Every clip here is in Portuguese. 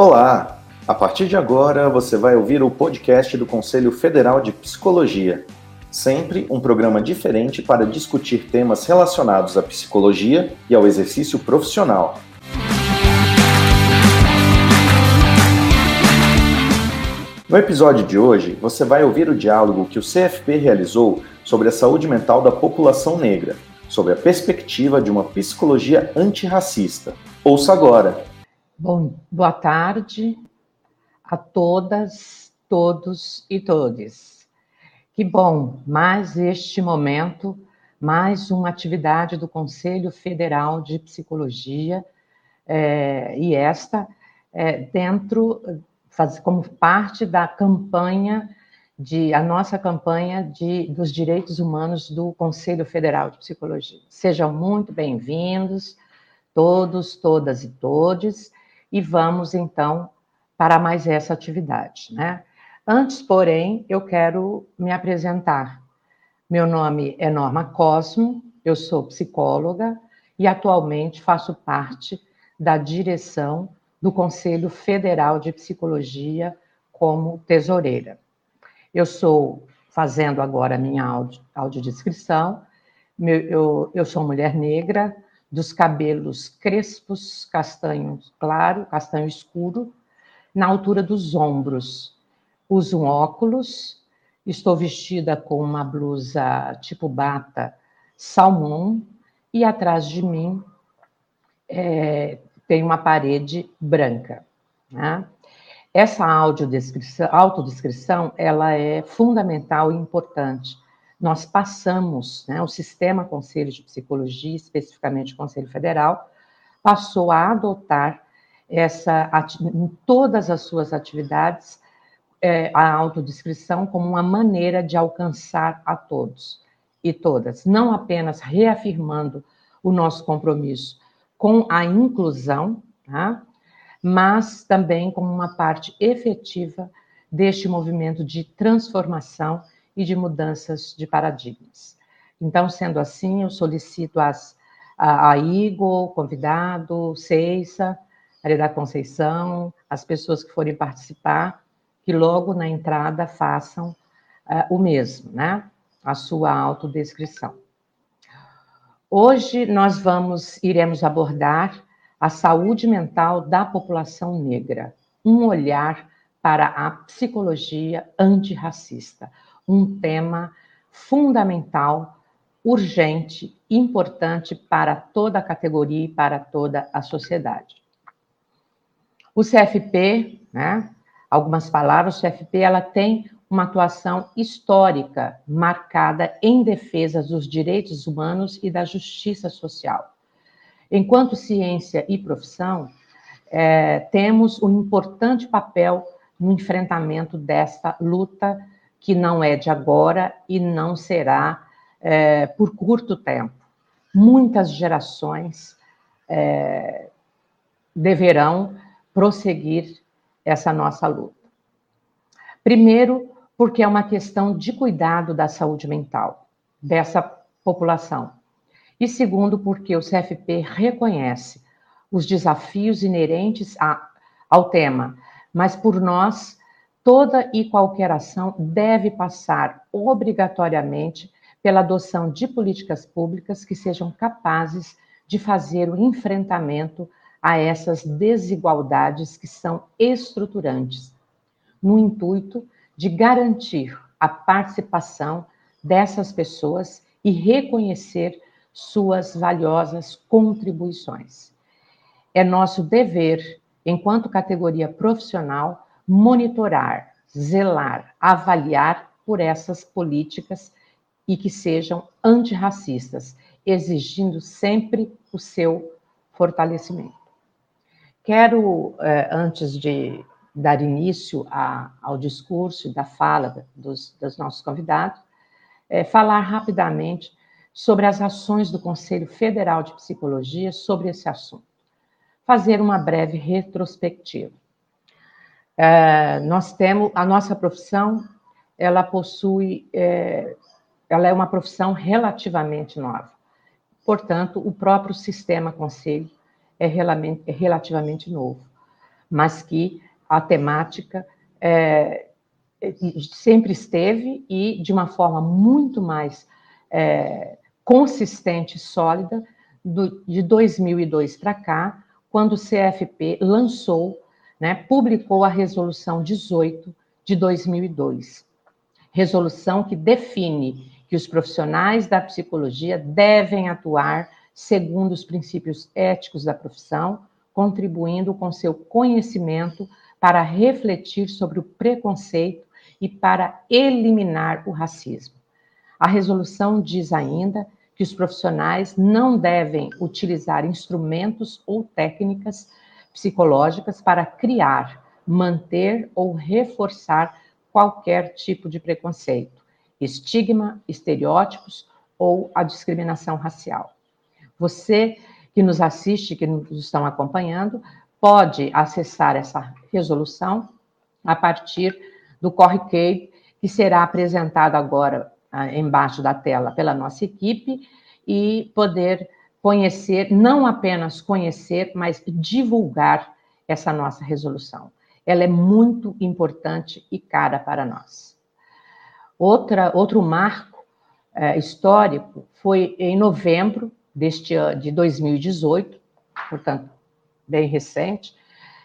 Olá! A partir de agora você vai ouvir o podcast do Conselho Federal de Psicologia. Sempre um programa diferente para discutir temas relacionados à psicologia e ao exercício profissional. No episódio de hoje, você vai ouvir o diálogo que o CFP realizou sobre a saúde mental da população negra, sobre a perspectiva de uma psicologia antirracista. Ouça agora! Bom, boa tarde a todas, todos e todes. Que bom, mais este momento, mais uma atividade do Conselho Federal de Psicologia, é, e esta é, dentro, faz, como parte da campanha de a nossa campanha de, dos direitos humanos do Conselho Federal de Psicologia. Sejam muito bem-vindos, todos, todas e todes e vamos então para mais essa atividade, né? Antes, porém, eu quero me apresentar. Meu nome é Norma Cosmo, eu sou psicóloga e atualmente faço parte da direção do Conselho Federal de Psicologia como tesoureira. Eu sou, fazendo agora a minha audio, audiodescrição, eu, eu sou mulher negra, dos cabelos crespos, castanho claro, castanho escuro, na altura dos ombros. Uso um óculos, estou vestida com uma blusa tipo bata salmão e atrás de mim é, tem uma parede branca. Né? Essa audiodescrição, autodescrição ela é fundamental e importante nós passamos, né, o sistema Conselho de Psicologia, especificamente o Conselho Federal, passou a adotar essa, em todas as suas atividades, é, a autodescrição como uma maneira de alcançar a todos e todas, não apenas reafirmando o nosso compromisso com a inclusão, tá? mas também como uma parte efetiva deste movimento de transformação e de mudanças de paradigmas. Então, sendo assim, eu solicito as, a, a Igor, convidado, Ceissa, Maria da Conceição, as pessoas que forem participar, que logo na entrada façam uh, o mesmo, né? A sua autodescrição. Hoje nós vamos, iremos abordar a saúde mental da população negra, um olhar para a psicologia antirracista um tema fundamental, urgente, importante para toda a categoria e para toda a sociedade. O CFP, né, algumas palavras, o CFP ela tem uma atuação histórica marcada em defesa dos direitos humanos e da justiça social. Enquanto ciência e profissão, é, temos um importante papel no enfrentamento desta luta que não é de agora e não será é, por curto tempo. Muitas gerações é, deverão prosseguir essa nossa luta. Primeiro, porque é uma questão de cuidado da saúde mental dessa população. E segundo, porque o CFP reconhece os desafios inerentes a, ao tema, mas por nós toda e qualquer ação deve passar obrigatoriamente pela adoção de políticas públicas que sejam capazes de fazer o enfrentamento a essas desigualdades que são estruturantes, no intuito de garantir a participação dessas pessoas e reconhecer suas valiosas contribuições. É nosso dever, enquanto categoria profissional, monitorar, zelar, avaliar por essas políticas e que sejam antirracistas, exigindo sempre o seu fortalecimento. Quero, eh, antes de dar início ao discurso e da fala dos, dos nossos convidados, é, falar rapidamente sobre as ações do Conselho Federal de Psicologia sobre esse assunto. Fazer uma breve retrospectiva. É, nós temos a nossa profissão, ela possui, é, ela é uma profissão relativamente nova. Portanto, o próprio sistema conselho é, é relativamente novo. mas que a temática é, sempre esteve e de uma forma muito mais é, consistente e sólida do, de 2002 para cá, quando o CFP lançou, né, publicou a Resolução 18 de 2002. Resolução que define que os profissionais da psicologia devem atuar segundo os princípios éticos da profissão, contribuindo com seu conhecimento para refletir sobre o preconceito e para eliminar o racismo. A resolução diz ainda que os profissionais não devem utilizar instrumentos ou técnicas psicológicas para criar, manter ou reforçar qualquer tipo de preconceito, estigma, estereótipos ou a discriminação racial. Você que nos assiste, que nos estão acompanhando, pode acessar essa resolução a partir do Corre que será apresentado agora ah, embaixo da tela pela nossa equipe e poder conhecer, não apenas conhecer, mas divulgar essa nossa resolução. Ela é muito importante e cara para nós. Outra, outro marco é, histórico foi em novembro deste de 2018, portanto, bem recente,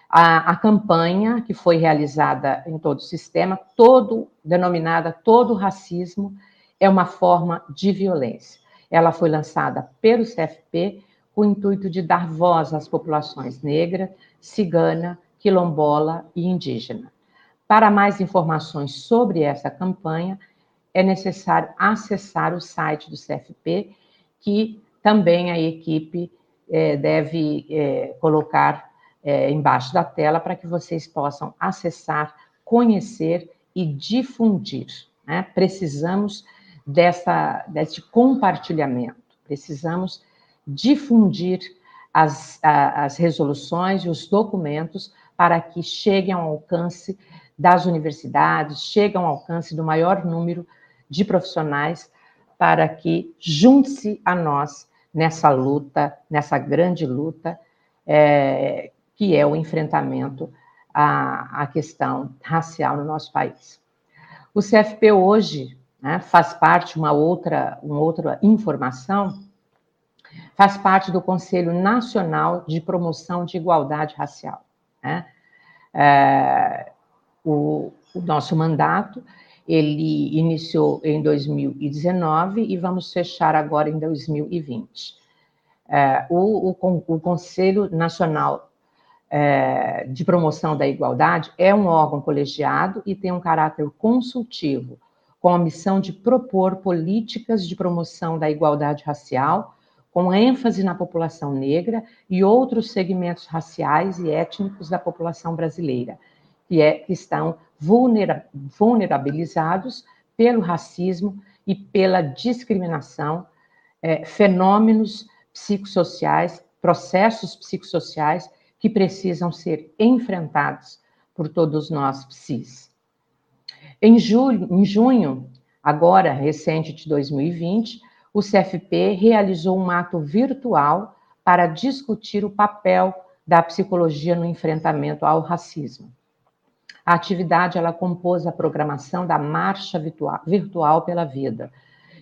a, a, campanha que foi realizada em todo o sistema, todo denominada todo racismo é uma forma de violência. Ela foi lançada pelo CFP com o intuito de dar voz às populações negra, cigana, quilombola e indígena. Para mais informações sobre essa campanha, é necessário acessar o site do CFP, que também a equipe é, deve é, colocar é, embaixo da tela para que vocês possam acessar, conhecer e difundir. Né? Precisamos dessa, desse compartilhamento, precisamos difundir as, as resoluções e os documentos para que cheguem ao alcance das universidades, cheguem ao alcance do maior número de profissionais, para que junte-se a nós nessa luta, nessa grande luta, é, que é o enfrentamento à, à questão racial no nosso país. O CFP hoje né, faz parte, uma outra, uma outra informação, faz parte do Conselho Nacional de Promoção de Igualdade Racial. Né? É, o, o nosso mandato ele iniciou em 2019 e vamos fechar agora em 2020. É, o, o, o, Conselho Nacional é, de Promoção da Igualdade é um órgão colegiado e tem um caráter consultivo, com a missão de propor políticas de promoção da igualdade racial, com ênfase na população negra e outros segmentos raciais e étnicos da população brasileira, que, é, que estão vulnera, vulnerabilizados pelo racismo e pela discriminação, é, fenômenos psicossociais, processos psicossociais que precisam ser enfrentados por todos nós psis. Em, julho, em junho, agora recente de 2020, o CFP realizou um ato virtual para discutir o papel da psicologia no enfrentamento ao racismo. A atividade ela compôs a programação da Marcha Virtual, pela Vida,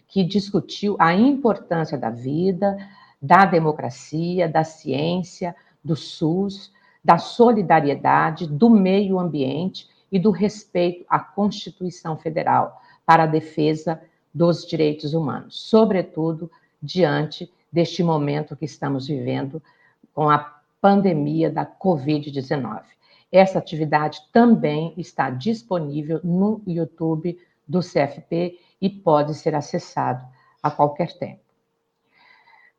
que discutiu a importância da vida, da democracia, da ciência, do SUS, da solidariedade, do meio ambiente e do respeito à Constituição Federal para a defesa dos direitos humanos, sobretudo diante deste momento que estamos vivendo com a pandemia da Covid-19. Essa atividade também está disponível no YouTube do CFP e pode ser acessado a qualquer tempo.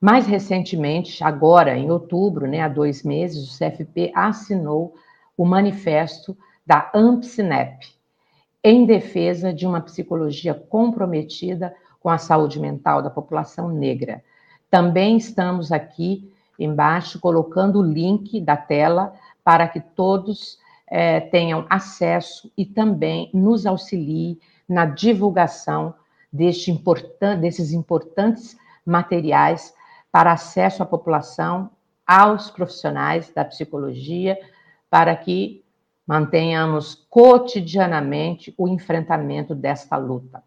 Mais recentemente, agora em outubro, né, há dois meses, o CFP assinou o manifesto da AMPSINEP, em defesa de uma psicologia comprometida com a saúde mental da população negra. Também estamos aqui embaixo colocando o link da tela para que todos é, tenham acesso e também nos auxilie na divulgação deste importan desses importantes materiais para acesso à população, aos profissionais da psicologia, para que mantenhamos cotidianamente o enfrentamento desta luta.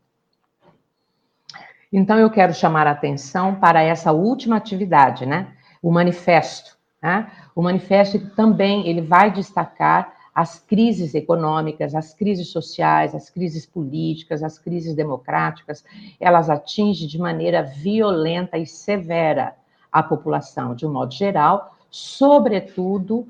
Então, eu quero chamar a atenção para essa última atividade, né? O manifesto. Né? O manifesto também ele vai destacar as crises econômicas, as crises sociais, as crises políticas, as crises democráticas, elas atingem de maneira violenta e severa a população, de um modo geral, sobretudo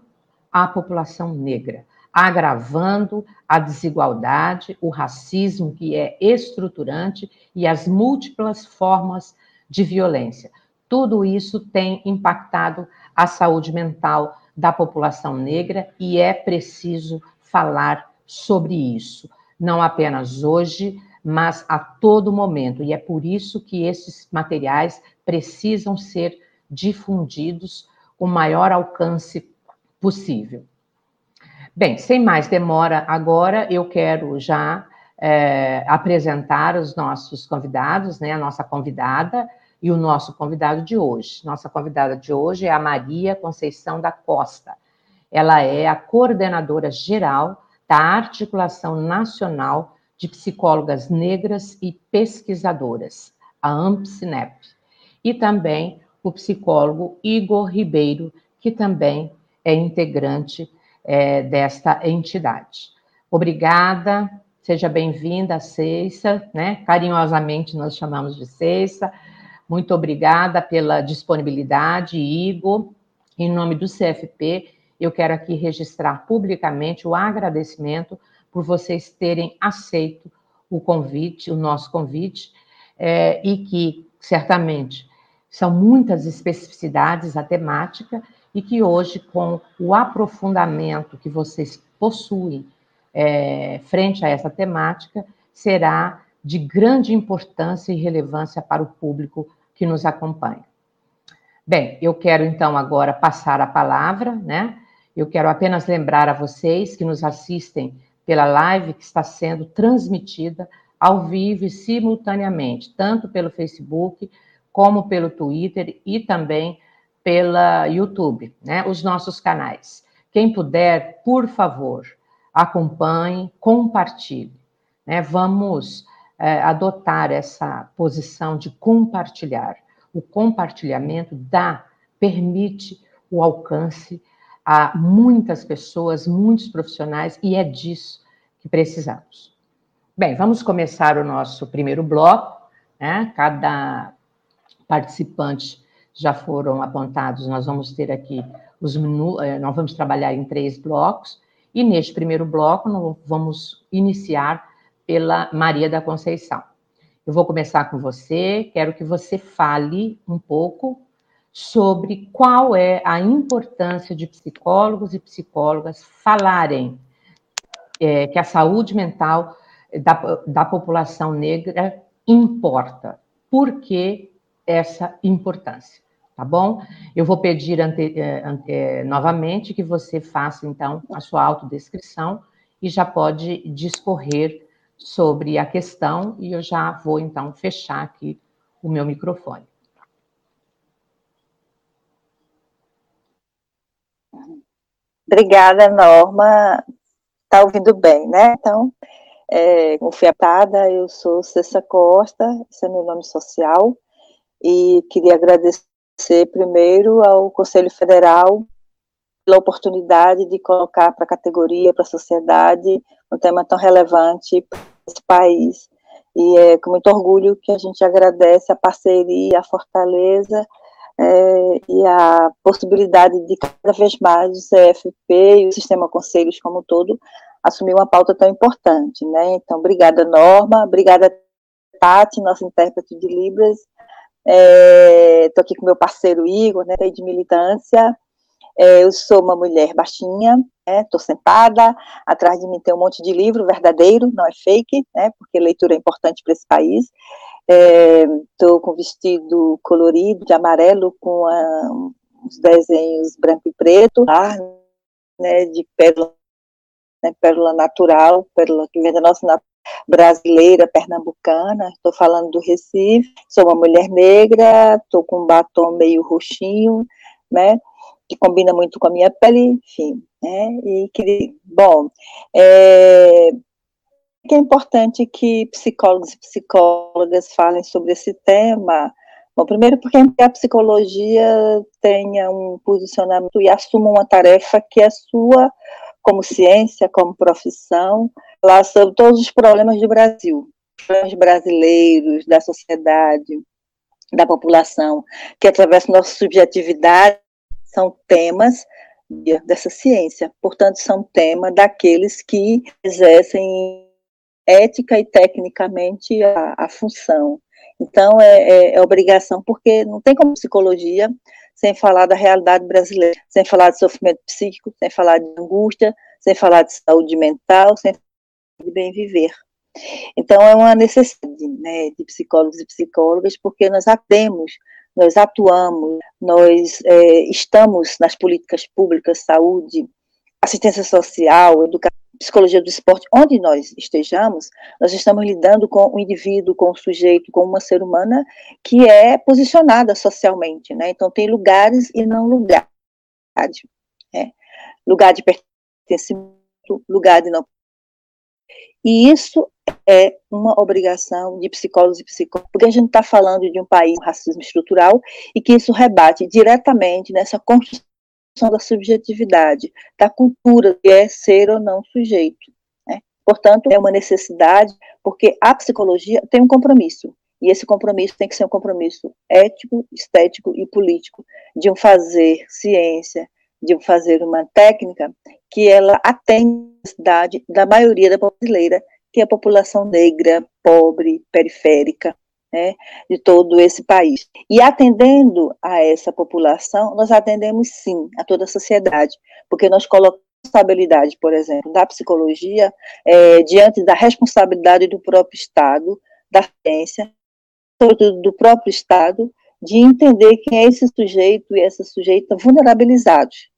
a população negra, agravando a desigualdade, o racismo, que é estruturante, e as múltiplas formas de violência. Tudo isso tem impactado a saúde mental da população negra e é preciso falar sobre isso, não apenas hoje, mas a todo momento. E é por isso que esses materiais precisam ser difundidos com o maior alcance possível. Bem, sem mais demora, agora eu quero já é, apresentar os nossos convidados, né, a nossa convidada, e o nosso convidado de hoje. Nossa convidada de hoje é a Maria Conceição da Costa. Ela é a coordenadora geral da Articulação Nacional de Psicólogas Negras e Pesquisadoras, a AMPSINEP, e também o psicólogo Igor Ribeiro, que também é integrante é, desta entidade. Obrigada, seja bem-vinda, Ceissa, né? Carinhosamente nós chamamos de Ceissa. Muito obrigada pela disponibilidade, Igor. Em nome do CFP, eu quero aqui registrar publicamente o agradecimento por vocês terem aceito o convite, o nosso convite, é, e que certamente são muitas especificidades a temática e que hoje, com o aprofundamento que vocês possuem é, frente a essa temática, será de grande importância e relevância para o público que nos acompanha. Bem, eu quero então agora passar a palavra, né? Eu quero apenas lembrar a vocês que nos assistem pela live que está sendo transmitida ao vivo e simultaneamente, tanto pelo Facebook como pelo Twitter e também pela YouTube, né? Os nossos canais. Quem puder, por favor, acompanhe, compartilhe. Né? Vamos é, adotar essa posição de compartilhar. O compartilhamento dá, permite o alcance a muitas pessoas, muitos profissionais, e é disso que precisamos. Bem, vamos começar o nosso primeiro bloco. Né? Cada participante já foram apontados. Nós vamos ter aqui os menu, é, nós vamos trabalhar em três blocos. E neste primeiro bloco, nós vamos iniciar pela Maria da Conceição. Eu vou começar com você, quero que você fale um pouco sobre qual é a importância de psicólogos e psicólogas falarem é, que a saúde mental da, da população negra importa. Por que essa importância? Tá bom? Eu vou pedir ante, é, ante, novamente que você faça, então, a sua autodescrição e já pode discorrer sobre a questão e eu já vou então fechar aqui o meu microfone. Obrigada, Norma. Está ouvindo bem, né? Então, é, confiatada, eu sou Cessa Costa, esse é meu nome social, e queria agradecer primeiro ao Conselho Federal pela oportunidade de colocar para a categoria, para a sociedade, um tema tão relevante para esse país. E é com muito orgulho que a gente agradece a parceria, a fortaleza é, e a possibilidade de cada vez mais o CFP e o Sistema Conselhos como um todo assumir uma pauta tão importante, né? Então, obrigada, Norma, obrigada, Tati, nossa intérprete de Libras, estou é, aqui com meu parceiro Igor, né, de militância, é, eu sou uma mulher baixinha, estou né, sentada, atrás de mim tem um monte de livro verdadeiro, não é fake, né, porque leitura é importante para esse país. Estou é, com vestido colorido, de amarelo, com a, uns desenhos branco e preto, lá, né, de pérola, né, pérola natural, pérola que vem da nossa brasileira, pernambucana, estou falando do Recife, sou uma mulher negra, estou com um batom meio roxinho, né, que combina muito com a minha pele, enfim, né? E que, bom, é, é importante que psicólogos e psicólogas falem sobre esse tema. Bom, primeiro porque a psicologia tenha um posicionamento e assuma uma tarefa que é sua como ciência, como profissão, lá sobre todos os problemas do Brasil, problemas brasileiros, da sociedade, da população, que através da nossa subjetividade são temas dessa ciência. Portanto, são tema daqueles que exercem ética e tecnicamente a, a função. Então, é, é, é, obrigação, porque não tem como psicologia sem falar da realidade brasileira, sem falar de sofrimento psíquico, sem falar de angústia, sem falar de saúde mental, sem falar de bem viver. Então, é uma necessidade né, de psicólogos e psicólogas, porque nós atemos nós atuamos, nós é, estamos nas políticas públicas, saúde, assistência social, educação, psicologia do esporte, onde nós estejamos, nós estamos lidando com o indivíduo, com o sujeito, com uma ser humana que é posicionada socialmente, né? Então tem lugares e não lugares, né? Lugar de pertencimento, lugar de não. E isso é uma obrigação de psicólogos e psicólogos, porque a gente está falando de um país com racismo estrutural e que isso rebate diretamente nessa construção da subjetividade, da cultura que é ser ou não sujeito. Né? Portanto, é uma necessidade, porque a psicologia tem um compromisso, e esse compromisso tem que ser um compromisso ético, estético e político, de um fazer ciência, de um fazer uma técnica que ela atende a necessidade da maioria da brasileira que é a população negra, pobre, periférica, né, de todo esse país. E atendendo a essa população, nós atendemos sim a toda a sociedade, porque nós colocamos responsabilidade, por exemplo, da psicologia é, diante da responsabilidade do próprio Estado, da ciência, sobretudo do próprio Estado, de entender quem é esse sujeito e essa sujeita vulnerabilizados.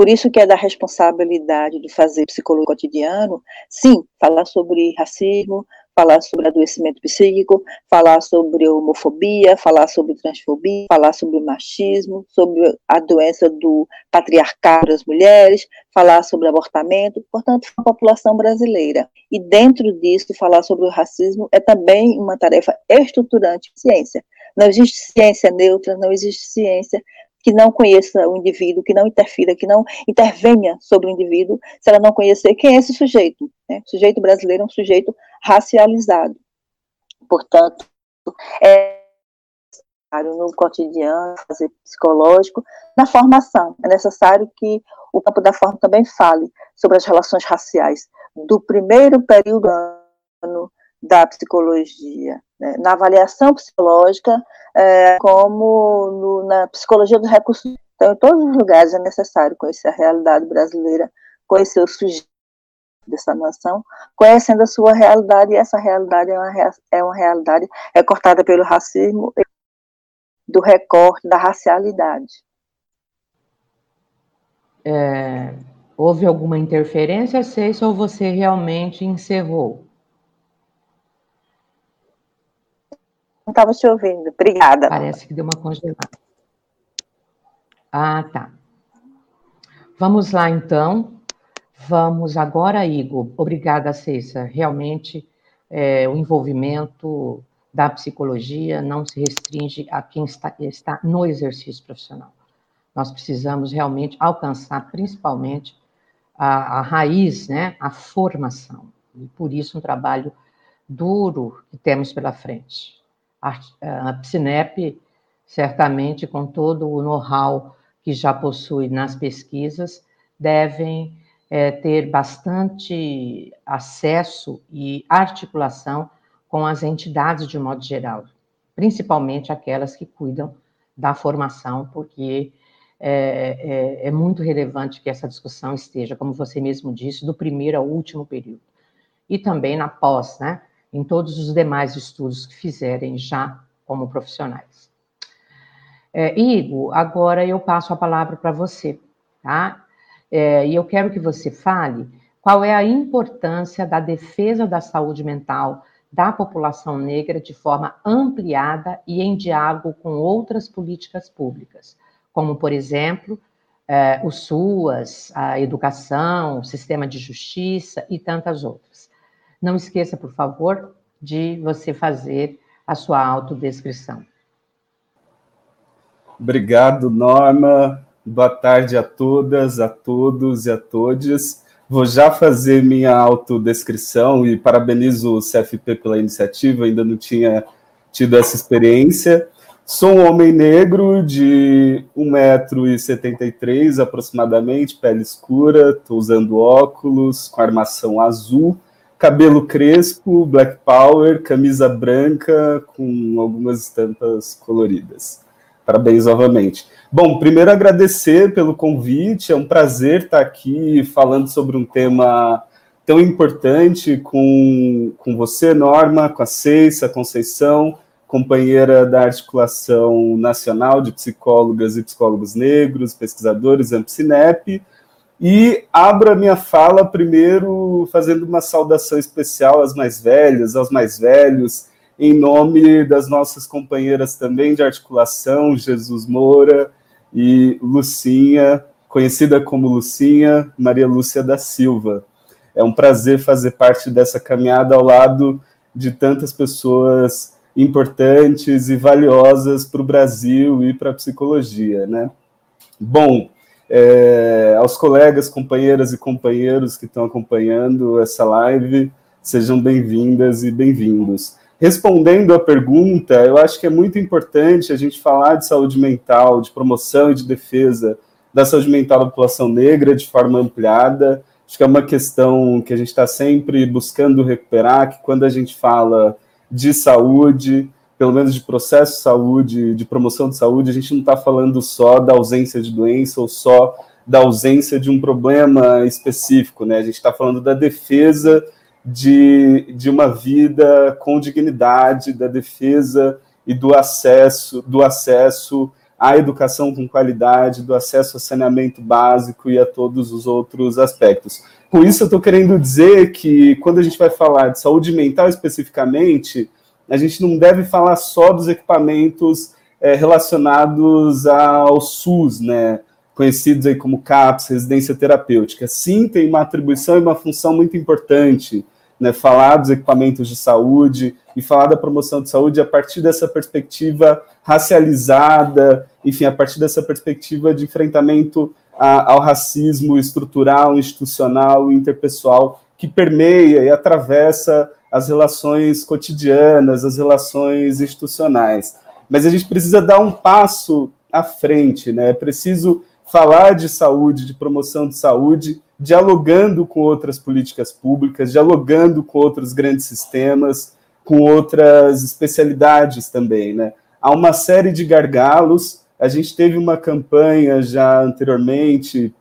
Por isso que é da responsabilidade de fazer psicologia cotidiano, sim, falar sobre racismo, falar sobre adoecimento psíquico, falar sobre homofobia, falar sobre transfobia, falar sobre machismo, sobre a doença do patriarcado das mulheres, falar sobre abortamento, portanto, a população brasileira. E dentro disso, falar sobre o racismo é também uma tarefa estruturante de ciência. Não existe ciência neutra, não existe ciência que não conheça o indivíduo, que não interfira, que não intervenha sobre o indivíduo, se ela não conhecer quem é esse sujeito. Né? O sujeito brasileiro é um sujeito racializado. Portanto, é necessário no cotidiano, fazer psicológico, na formação. É necessário que o campo da forma também fale sobre as relações raciais do primeiro período ano da psicologia, né? na avaliação psicológica, é, como no, na psicologia dos recursos. Então, em todos os lugares é necessário conhecer a realidade brasileira, conhecer o sujeito dessa nação, conhecendo a sua realidade, e essa realidade é uma, é uma realidade recortada pelo racismo, do recorte da racialidade. É, houve alguma interferência, Ceissa, ou você realmente encerrou? Estava te ouvindo. Obrigada. Parece que deu uma congelada. Ah, tá. Vamos lá, então. Vamos agora, Igor. Obrigada, Cessa. Realmente, é, o envolvimento da psicologia não se restringe a quem está, está no exercício profissional. Nós precisamos realmente alcançar, principalmente, a, a raiz, né, a formação. E por isso, um trabalho duro que temos pela frente a Psinep, certamente com todo o know-how que já possui nas pesquisas, devem é, ter bastante acesso e articulação com as entidades de modo geral, principalmente aquelas que cuidam da formação, porque é, é, é, muito relevante que essa discussão esteja, como você mesmo disse, do primeiro ao último período. E também na pós, né? Em todos os demais estudos que fizerem já como profissionais. É, Igor, agora eu passo a palavra para você, tá? É, e eu quero que você fale qual é a importância da defesa da saúde mental da população negra de forma ampliada e em diálogo com outras políticas públicas, como, por exemplo, é, o SUAS, a educação, o sistema de justiça e tantas outras. Não esqueça, por favor, de você fazer a sua autodescrição. Obrigado, Norma. Boa tarde a todas, a todos e a todes. Vou já fazer minha autodescrição e parabenizo o CFP pela iniciativa, ainda não tinha tido essa experiência. Sou um homem negro de 1,73m aproximadamente, pele escura, estou usando óculos com armação azul, cabelo crespo, black power, camisa branca com algumas estampas coloridas. Parabéns novamente. Bom, primeiro agradecer pelo convite, é um prazer estar aqui falando sobre um tema tão importante com, com você, Norma, com a Ceissa, Conceição, companheira da Articulação Nacional de Psicólogas e Psicólogos Negros, pesquisadores Ampcinep, e abro a minha fala primeiro fazendo uma saudação especial às mais velhas, aos mais velhos, em nome das nossas companheiras também de articulação, Jesus Moura e Lucinha, conhecida como Lucinha, Maria Lúcia da Silva. É um prazer fazer parte dessa caminhada ao lado de tantas pessoas importantes e valiosas para o Brasil e para a psicologia, né? Bom, é, aos colegas, companheiras e companheiros que estão acompanhando essa live, sejam bem-vindas e bem-vindos. Respondendo à pergunta, eu acho que é muito importante a gente falar de saúde mental, de promoção e de defesa da saúde mental da população negra de forma ampliada. Acho que é uma questão que a gente está sempre buscando recuperar, que quando a gente fala de saúde, pelo menos de processo de saúde, de promoção de saúde, a gente não está falando só da ausência de doença ou só da ausência de um problema específico, né? A gente está falando da defesa de, de uma vida com dignidade, da defesa e do acesso, do acesso à educação com qualidade, do acesso a saneamento básico e a todos os outros aspectos. Com isso, eu estou querendo dizer que quando a gente vai falar de saúde mental especificamente, a gente não deve falar só dos equipamentos é, relacionados ao SUS, né? conhecidos aí como CAPS, residência terapêutica. Sim, tem uma atribuição e uma função muito importante, né, falar dos equipamentos de saúde e falar da promoção de saúde a partir dessa perspectiva racializada, enfim, a partir dessa perspectiva de enfrentamento a, ao racismo estrutural, institucional e interpessoal que permeia e atravessa as relações cotidianas, as relações institucionais. Mas a gente precisa dar um passo à frente, né? É preciso falar de saúde, de promoção de saúde, dialogando com outras políticas públicas, dialogando com outros grandes sistemas, com outras especialidades também, né? Há uma série de gargalos. A gente teve uma campanha já anteriormente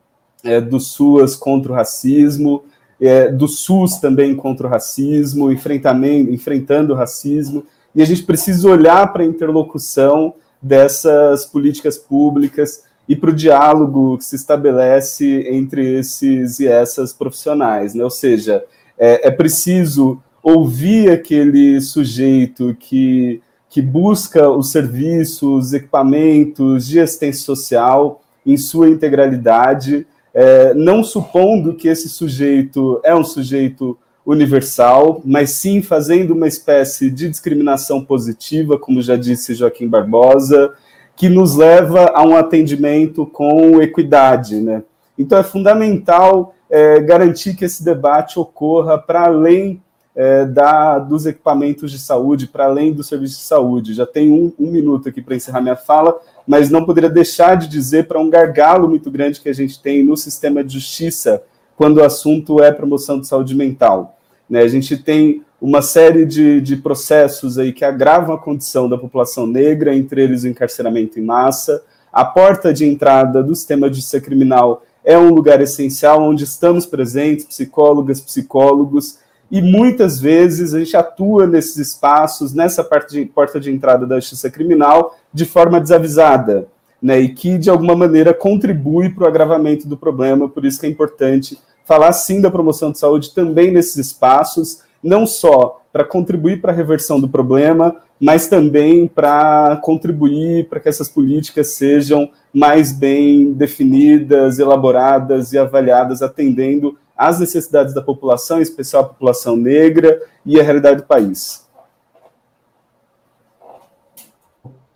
é, do SUAS contra o racismo, é, do SUS também contra o racismo, enfrentamento, enfrentando o racismo, e a gente precisa olhar para a interlocução dessas políticas públicas e para o diálogo que se estabelece entre esses e essas profissionais, né? Ou seja, é, é preciso ouvir aquele sujeito que, que busca os serviços, os equipamentos de assistência social em sua integralidade, é, não supondo que esse sujeito é um sujeito universal, mas sim fazendo uma espécie de discriminação positiva, como já disse Joaquim Barbosa, que nos leva a um atendimento com equidade. Né? Então, é fundamental é, garantir que esse debate ocorra para além é, da, dos equipamentos de saúde, para além do serviço de saúde. Já tenho um, um minuto aqui para encerrar minha fala, mas não poderia deixar de dizer para um gargalo muito grande que a gente tem no sistema de justiça quando o assunto é promoção de saúde mental. Né? A gente tem uma série de, de processos aí que agravam a condição da população negra, entre eles o encarceramento em massa. A porta de entrada do sistema de justiça criminal é um lugar essencial onde estamos presentes, psicólogas, psicólogos, e muitas vezes a gente atua nesses espaços, nessa parte de, porta de entrada da justiça criminal, de forma desavisada, né, e que de alguma maneira contribui para o agravamento do problema, por isso que é importante falar sim da promoção de saúde também nesses espaços, não só para contribuir para a reversão do problema, mas também para contribuir para que essas políticas sejam mais bem definidas, elaboradas e avaliadas, atendendo às necessidades da população, em especial a população negra e a realidade do país.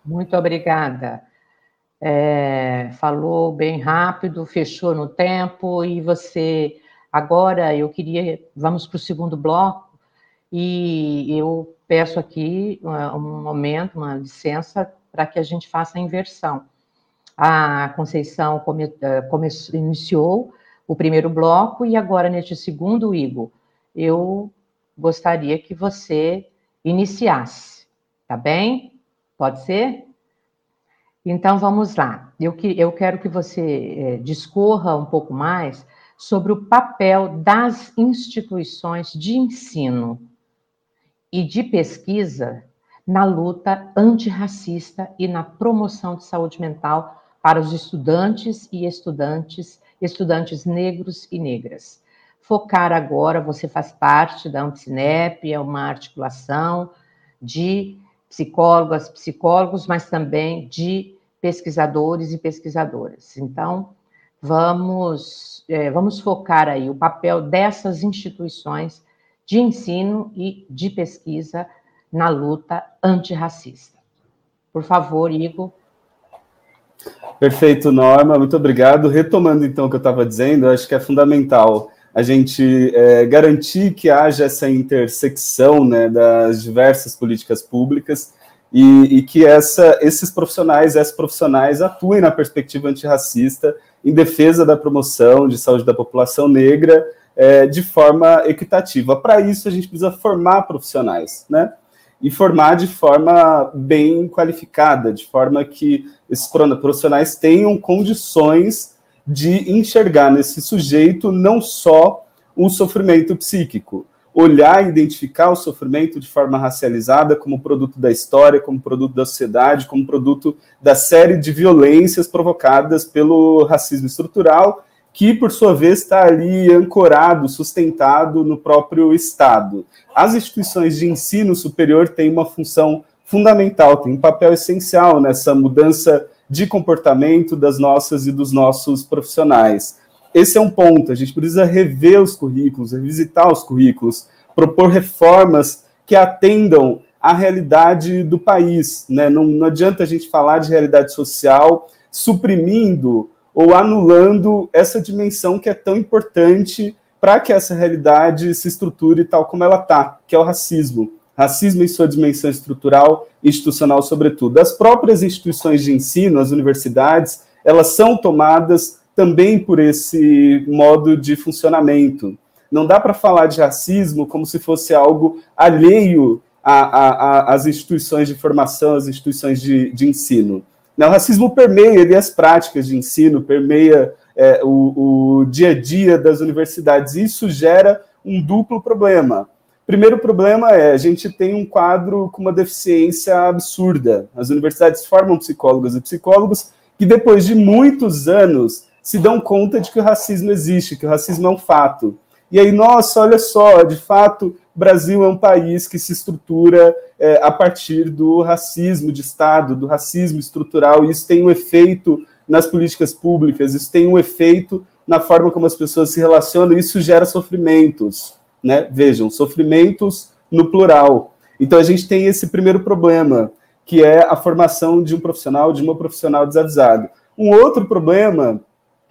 Muito obrigada. É, falou bem rápido, fechou no tempo, e você. Agora eu queria. Vamos para o segundo bloco, e eu peço aqui um momento, uma licença, para que a gente faça a inversão. A Conceição come, eh, come, iniciou o primeiro bloco, e agora, neste segundo, Igor, eu gostaria que você iniciasse, tá bem? Pode ser? Então, vamos lá. Eu, que, eu quero que você é, discorra um pouco mais sobre o papel das instituições de ensino e de pesquisa na luta antirracista e na promoção de saúde mental para os estudantes e estudantes, estudantes negros e negras. Focar agora, você faz parte da Amcinep, é uma articulação de psicólogas, psicólogos, mas também de pesquisadores e pesquisadoras. Então, vamos, é, vamos focar aí o papel dessas instituições de ensino e de pesquisa na luta antirracista. Por favor, Igor. Perfeito, Norma, muito obrigado. Retomando então o que eu estava dizendo, eu acho que é fundamental a gente é, garantir que haja essa intersecção né, das diversas políticas públicas e, e, que essa, esses profissionais, essas profissionais atuem na perspectiva antirracista em defesa da promoção de saúde da população negra é, de forma equitativa. Para isso, a gente precisa formar profissionais, né? E formar de forma bem qualificada, de forma que esses profissionais tenham condições de enxergar nesse sujeito não só um sofrimento psíquico, olhar e identificar o sofrimento de forma racializada como produto da história, como produto da sociedade, como produto da série de violências provocadas pelo racismo estrutural, que por sua vez está ali ancorado, sustentado no próprio Estado. As instituições de ensino superior têm uma função fundamental, têm um papel essencial nessa mudança de comportamento das nossas e dos nossos profissionais. Esse é um ponto, a gente precisa rever os currículos, revisitar os currículos, propor reformas que atendam à realidade do país. Né? Não, não adianta a gente falar de realidade social suprimindo ou anulando essa dimensão que é tão importante para que essa realidade se estruture tal como ela está, que é o racismo racismo em sua dimensão estrutural e institucional, sobretudo. As próprias instituições de ensino, as universidades, elas são tomadas também por esse modo de funcionamento. Não dá para falar de racismo como se fosse algo alheio às instituições de formação, às instituições de, de ensino. Não, o racismo permeia ele, as práticas de ensino, permeia é, o, o dia a dia das universidades. Isso gera um duplo problema Primeiro problema é a gente tem um quadro com uma deficiência absurda. As universidades formam psicólogos e psicólogos que depois de muitos anos se dão conta de que o racismo existe, que o racismo é um fato. E aí, nossa, olha só, de fato, Brasil é um país que se estrutura é, a partir do racismo de Estado, do racismo estrutural, e isso tem um efeito nas políticas públicas, isso tem um efeito na forma como as pessoas se relacionam, isso gera sofrimentos né? Vejam, sofrimentos no plural. Então a gente tem esse primeiro problema, que é a formação de um profissional, de uma profissional desavisado. Um outro problema,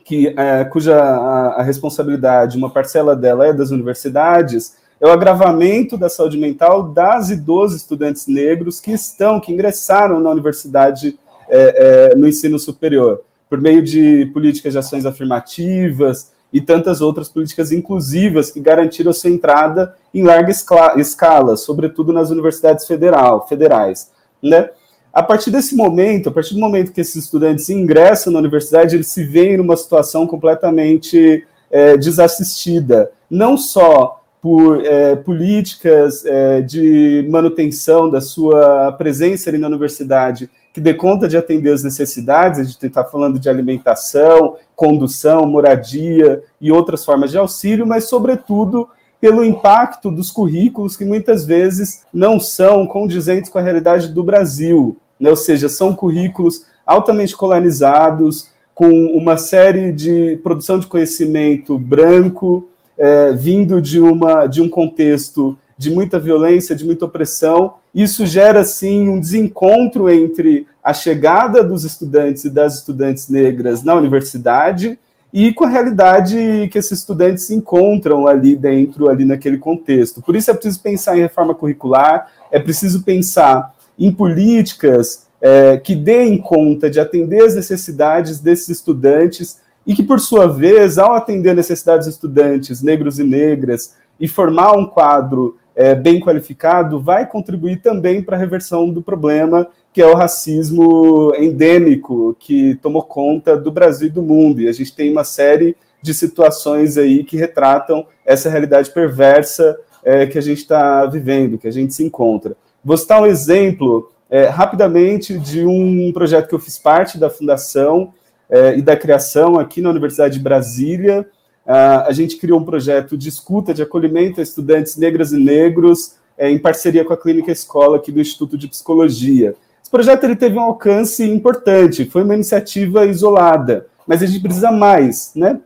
que é, cuja a, a responsabilidade, uma parcela dela é das universidades, é o agravamento da saúde mental das e dos estudantes negros que estão, que ingressaram na universidade é, é, no ensino superior, por meio de políticas de ações afirmativas, e tantas outras políticas inclusivas que garantiram sua entrada em larga escala, sobretudo nas universidades federal, federais. Né? A partir desse momento, a partir do momento que esses estudantes ingressam na universidade, eles se veem numa situação completamente é, desassistida, não só por é, políticas é, de manutenção da sua presença ali na universidade, que dê conta de atender as necessidades, a gente está falando de alimentação, condução, moradia e outras formas de auxílio, mas, sobretudo, pelo impacto dos currículos que muitas vezes não são condizentes com a realidade do Brasil, né? ou seja, são currículos altamente colonizados, com uma série de produção de conhecimento branco, é, vindo de, uma, de um contexto de muita violência, de muita opressão. Isso gera, sim, um desencontro entre a chegada dos estudantes e das estudantes negras na universidade e com a realidade que esses estudantes se encontram ali dentro, ali naquele contexto. Por isso é preciso pensar em reforma curricular, é preciso pensar em políticas é, que deem conta de atender as necessidades desses estudantes e que, por sua vez, ao atender a necessidades dos estudantes negros e negras e formar um quadro é, bem qualificado, vai contribuir também para a reversão do problema, que é o racismo endêmico que tomou conta do Brasil e do mundo. E a gente tem uma série de situações aí que retratam essa realidade perversa é, que a gente está vivendo, que a gente se encontra. Vou citar um exemplo é, rapidamente de um projeto que eu fiz parte da fundação é, e da criação aqui na Universidade de Brasília. a gente criou um projeto de escuta, de acolhimento a estudantes negras e negros, é, em parceria com a Clínica Escola aqui do Instituto de Psicologia. Esse projeto ele teve um alcance importante, foi uma iniciativa isolada, mas a gente precisa mais, né?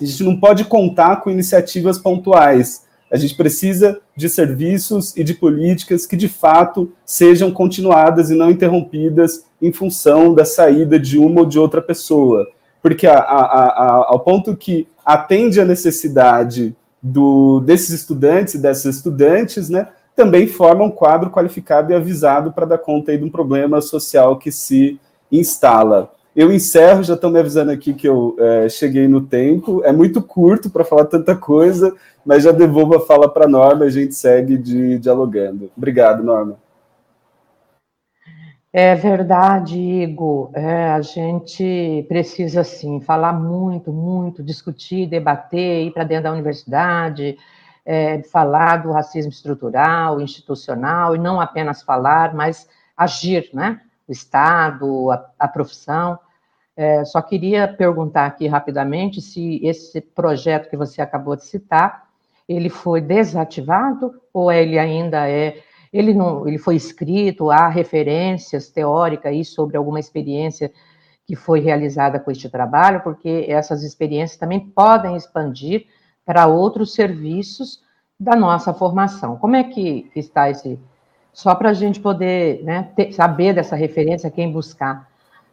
A gente não pode contar com iniciativas pontuais. A gente precisa de serviços e de políticas que, de fato, sejam continuadas e não interrompidas em função da saída de uma ou de outra pessoa. Porque, a, a, a, ao ponto que atende a necessidade do, desses estudantes e dessas estudantes, né, também forma um quadro qualificado e avisado para dar conta aí de um problema social que se instala. Eu encerro, já estão me avisando aqui que eu é, cheguei no tempo. É muito curto para falar tanta coisa, mas já devolvo a fala para a Norma e a gente segue de, dialogando. Obrigado, Norma. É verdade, Igor. É, a gente precisa, sim, falar muito, muito, discutir, debater, ir para dentro da universidade, é, falar do racismo estrutural, institucional, e não apenas falar, mas agir, né? O Estado, a, a profissão. É, só queria perguntar aqui rapidamente se esse projeto que você acabou de citar, ele foi desativado ou ele ainda é ele não ele foi escrito há referências teóricas aí sobre alguma experiência que foi realizada com este trabalho porque essas experiências também podem expandir para outros serviços da nossa formação como é que está esse só para a gente poder né, ter, saber dessa referência quem buscar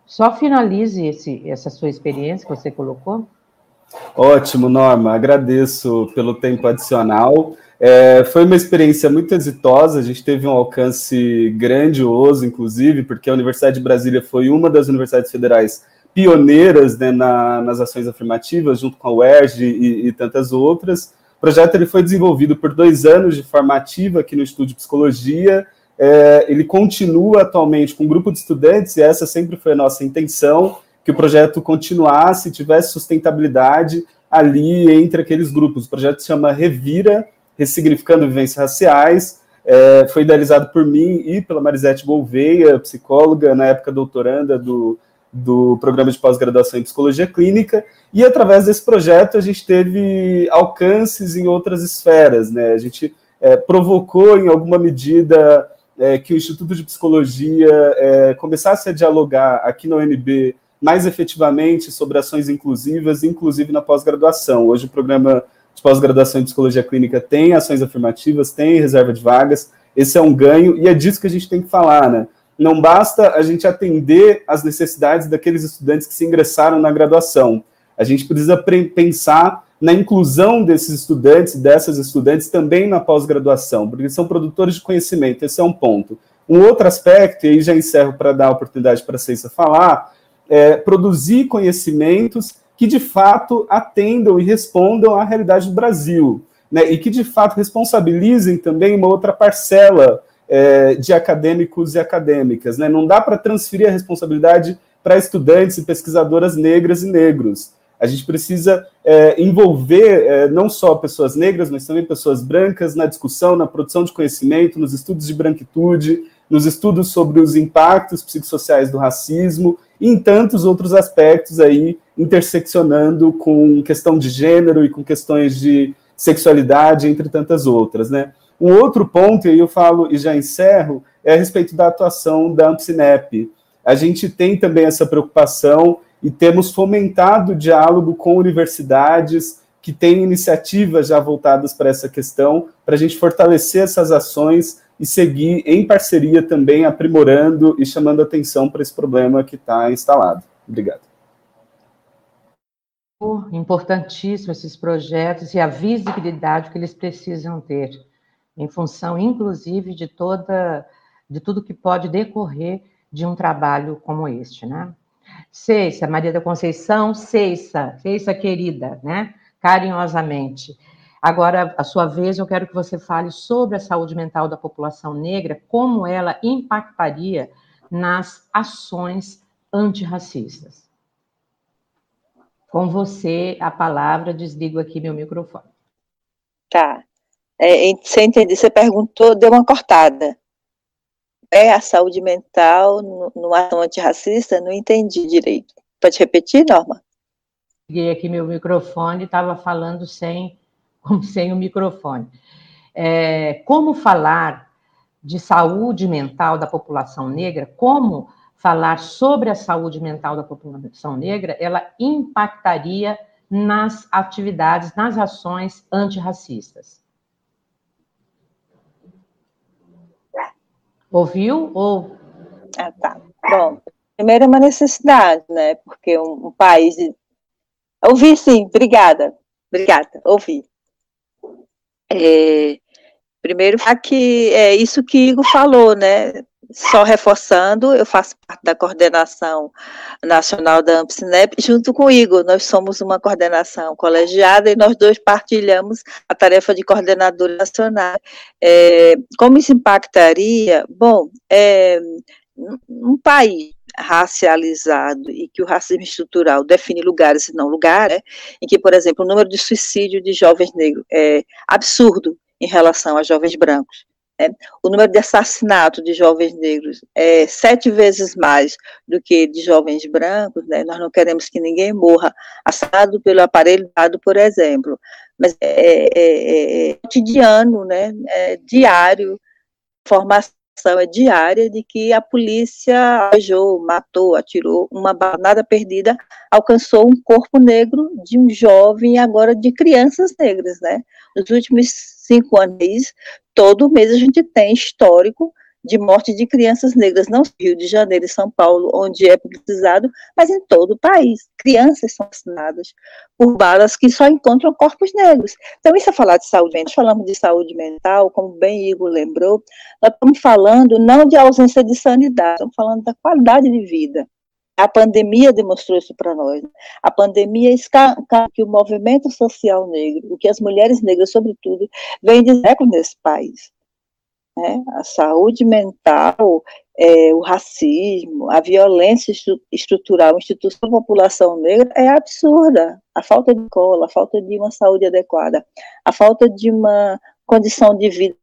só finalize esse, essa sua experiência que você colocou Ótimo, Norma. Agradeço pelo tempo adicional. É, foi uma experiência muito exitosa, a gente teve um alcance grandioso, inclusive, porque a Universidade de Brasília foi uma das universidades federais pioneiras né, na, nas ações afirmativas, junto com a UERJ e, e, tantas outras. O projeto ele foi desenvolvido por dois anos de forma ativa aqui no Estúdio de Psicologia. É, ele continua atualmente com um grupo de estudantes, e essa sempre foi a nossa intenção, que o projeto continuasse, tivesse sustentabilidade ali entre aqueles grupos. O projeto se chama Revira, Ressignificando Vivências Raciais, é, foi idealizado por mim e pela Marisete Gouveia, psicóloga, na época doutoranda do, do programa de pós-graduação em psicologia clínica, e através desse projeto a gente teve alcances em outras esferas, né? A gente é, provocou em alguma medida é, que o Instituto de Psicologia é, começasse a dialogar aqui na UNB mais efetivamente sobre ações inclusivas, inclusive na pós-graduação. Hoje o programa de pós-graduação em psicologia clínica tem ações afirmativas, tem reserva de vagas, esse é um ganho, e é disso que a gente tem que falar, né? Não basta a gente atender às necessidades daqueles estudantes que se ingressaram na graduação. A gente precisa pensar na inclusão desses estudantes dessas estudantes também na pós-graduação, porque são produtores de conhecimento, esse é um ponto. Um outro aspecto, e aí já encerro para dar a oportunidade para a Ceissa falar, é, produzir conhecimentos que de fato atendam e respondam à realidade do Brasil, né, e que de fato responsabilizem também uma outra parcela é, de acadêmicos e acadêmicas. Né? Não dá para transferir a responsabilidade para estudantes e pesquisadoras negras e negros. A gente precisa é, envolver é, não só pessoas negras, mas também pessoas brancas na discussão, na produção de conhecimento, nos estudos de branquitude, nos estudos sobre os impactos psicossociais do racismo e em tantos outros aspectos aí interseccionando com questão de gênero e com questões de sexualidade, entre tantas outras, né? Um outro ponto, e aí eu falo e já encerro, é a respeito da atuação da Ampsinep. A gente tem também essa preocupação e temos fomentado o diálogo com universidades que têm iniciativas já voltadas para essa questão, para a gente fortalecer essas ações e seguir em parceria também, aprimorando e chamando atenção para esse problema que está instalado. Obrigado. Importantíssimo esses projetos e a visibilidade que eles precisam ter, em função, inclusive, de toda, de tudo que pode decorrer de um trabalho como este, né? Ceissa, Maria da Conceição, Ceissa, Ceissa querida, né? Carinhosamente. Agora, a sua vez, eu quero que você fale sobre a saúde mental da população negra, como ela impactaria nas ações antirracistas. Com você, a palavra, desligo aqui meu microfone. Tá. É, você? Você perguntou, deu uma cortada. É a saúde mental no ação antirracista? Não entendi direito. Pode repetir, Norma? Liguei aqui meu microfone, estava falando sem como sem o microfone. É, como falar de saúde mental da população negra, como falar sobre a saúde mental da população negra, ela impactaria nas atividades, nas ações antirracistas. Ouviu? Ou... Ah, tá. Bom, primeiro é uma necessidade, né? Porque um, um país. De... Ouvi sim, obrigada. Obrigada, ouvi. É, primeiro, que é isso que Igor falou, né? Só reforçando, eu faço parte da coordenação nacional da AmpSinep, junto com o Igor, nós somos uma coordenação colegiada e nós dois partilhamos a tarefa de coordenador nacional. É, como isso impactaria? Bom, é, um país racializado e que o racismo estrutural define lugares e não lugares, né, em que, por exemplo, o número de suicídio de jovens negros é absurdo em relação a jovens brancos. Né? O número de assassinato de jovens negros é sete vezes mais do que de jovens brancos. Né? Nós não queremos que ninguém morra assassinado pelo aparelho dado, por exemplo. Mas é, é, é, é cotidiano, né? é diário, formação é diária de que a polícia beijou, matou, atirou uma banada perdida, alcançou um corpo negro de um jovem agora de crianças negras, né? Nos últimos cinco anos, todo mês a gente tem histórico de morte de crianças negras, não no Rio de Janeiro e São Paulo, onde é publicizado, mas em todo o país. Crianças são assinadas por balas que só encontram corpos negros. Então, isso é falar de saúde mental. Falamos de saúde mental, como bem Igor lembrou, nós estamos falando não de ausência de sanidade, estamos falando da qualidade de vida. A pandemia demonstrou isso para nós. A pandemia escanca que o movimento social negro, o que as mulheres negras, sobretudo, vem de séculos nesse país né? A saúde mental, é, o racismo, a violência estrutural institucional da população negra é absurda. A falta de cola, a falta de uma saúde adequada, a falta de uma condição de vida,